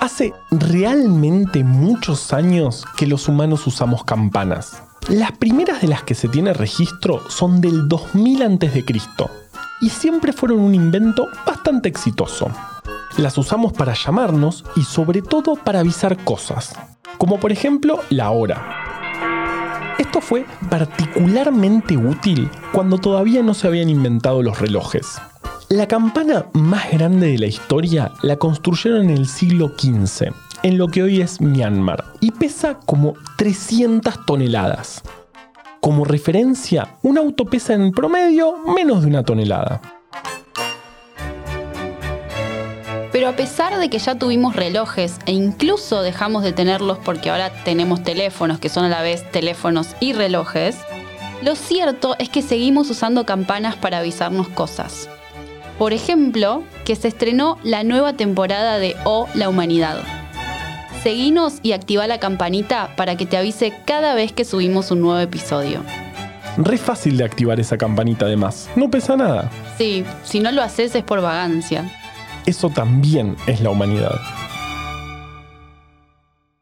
Hace realmente muchos años que los humanos usamos campanas. Las primeras de las que se tiene registro son del 2000 a.C. y siempre fueron un invento bastante exitoso. Las usamos para llamarnos y sobre todo para avisar cosas, como por ejemplo la hora. Esto fue particularmente útil cuando todavía no se habían inventado los relojes. La campana más grande de la historia la construyeron en el siglo XV, en lo que hoy es Myanmar, y pesa como 300 toneladas. Como referencia, un auto pesa en promedio menos de una tonelada. Pero a pesar de que ya tuvimos relojes e incluso dejamos de tenerlos porque ahora tenemos teléfonos que son a la vez teléfonos y relojes, lo cierto es que seguimos usando campanas para avisarnos cosas. Por ejemplo, que se estrenó la nueva temporada de O la Humanidad. Seguinos y activa la campanita para que te avise cada vez que subimos un nuevo episodio. Re fácil de activar esa campanita además, no pesa nada. Sí, si no lo haces es por vagancia eso también es la humanidad.